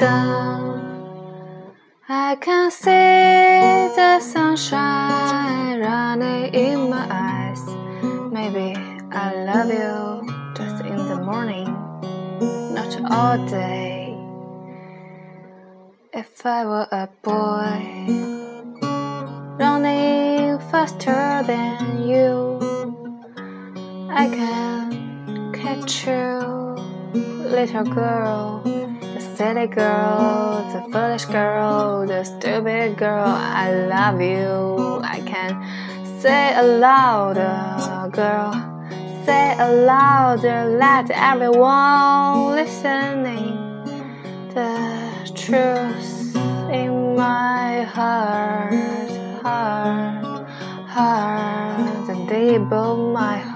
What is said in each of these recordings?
down. I can see the sunshine running in my eyes. Maybe I love you just in the morning, not all day. If I were a boy, running faster than you, I can catch you, little girl. Silly girl, the foolish girl, the stupid girl, I love you. I can say aloud, girl, say aloud, let everyone listening the truth in my heart, heart, heart, the deep of my heart.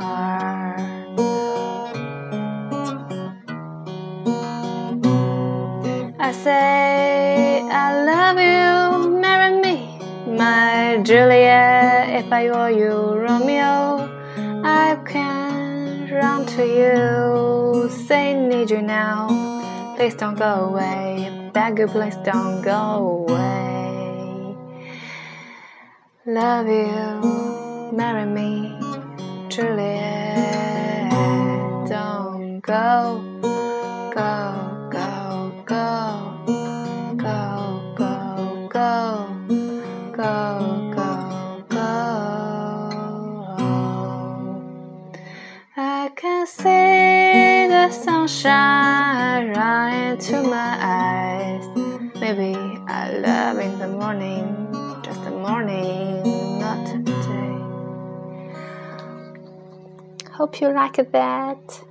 I say I love you, marry me, my Juliet. If I were you, Romeo, I can run to you, say need you now. Please don't go away, beg you, please don't go away. Love you, marry me, Juliet. Don't go, go, go, go. I can see the sunshine right into my eyes. Maybe I love in the morning, just the morning, not today. Hope you like that.